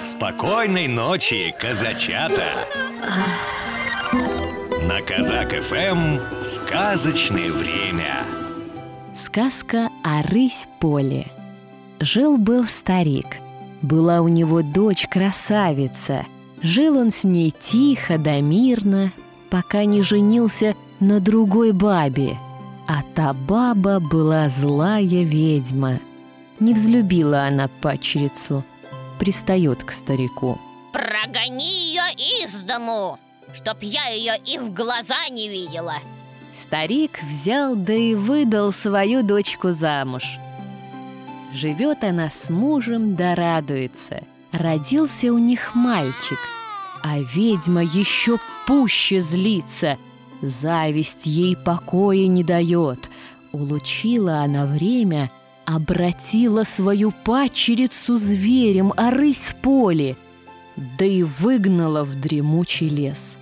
Спокойной ночи, казачата! На Казак ФМ сказочное время. Сказка о рысь поле. Жил-был старик. Была у него дочь красавица. Жил он с ней тихо да мирно, пока не женился на другой бабе. А та баба была злая ведьма. Не взлюбила она падчерицу – пристает к старику. Прогони ее из дому, чтоб я ее и в глаза не видела. Старик взял да и выдал свою дочку замуж. Живет она с мужем да радуется. Родился у них мальчик, а ведьма еще пуще злится. Зависть ей покоя не дает. Улучила она время — обратила свою падчерицу зверем, а рысь поле, да и выгнала в дремучий лес.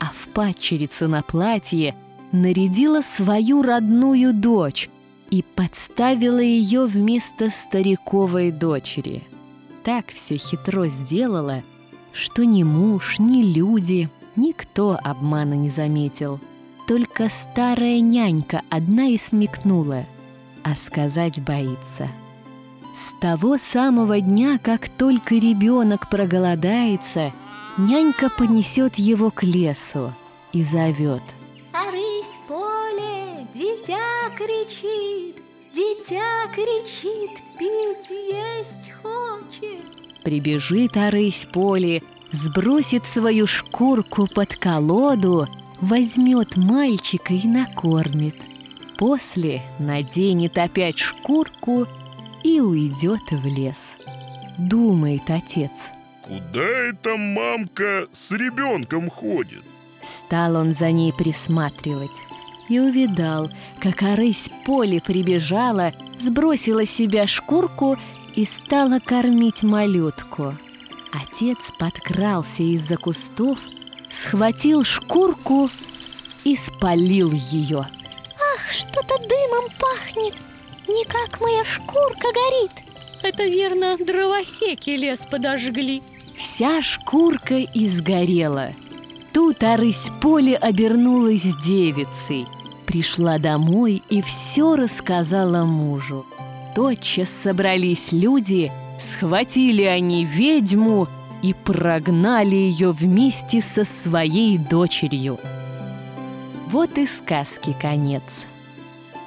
А в падчерице на платье нарядила свою родную дочь и подставила ее вместо стариковой дочери. Так все хитро сделала, что ни муж, ни люди, никто обмана не заметил. Только старая нянька одна и смекнула — а сказать боится. С того самого дня, как только ребенок проголодается, нянька понесет его к лесу и зовет. А рысь поле, дитя кричит, дитя кричит, пить есть хочет. Прибежит а рысь поле, сбросит свою шкурку под колоду, возьмет мальчика и накормит – После наденет опять шкурку и уйдет в лес. Думает отец. Куда эта мамка с ребенком ходит? Стал он за ней присматривать и увидал, как орысь поле прибежала, сбросила себя шкурку и стала кормить малютку. Отец подкрался из-за кустов, схватил шкурку и спалил ее – что-то дымом пахнет. Не как моя шкурка горит. Это верно, дровосеки лес подожгли. Вся шкурка изгорела. Тут Арысь поле обернулась девицей. Пришла домой и все рассказала мужу. Тотчас собрались люди, схватили они ведьму и прогнали ее вместе со своей дочерью. Вот и сказки конец.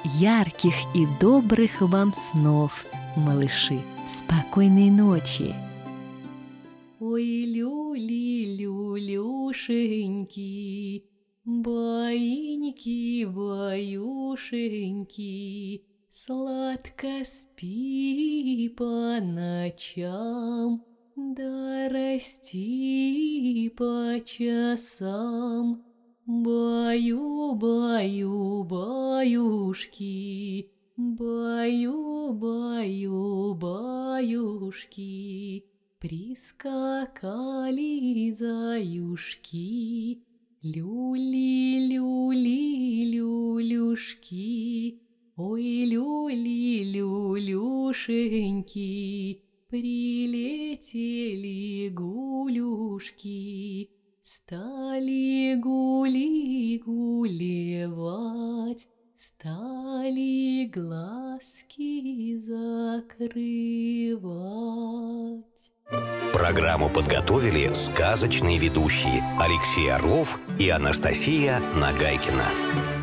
Ярких и добрых вам снов, малыши. Спокойной ночи. Ой, люли, люлюшеньки, Баиньки, баюшеньки, Сладко спи по ночам, Да расти по часам. Баю, баю, баюшки, Баю, баю, баюшки, Прискакали заюшки, Люли, люли, люлюшки, Ой, люли, люлюшеньки, Прилетели гулюшки, Стали гули гулевать, Стали глазки закрывать. Программу подготовили сказочные ведущие Алексей Орлов и Анастасия Нагайкина.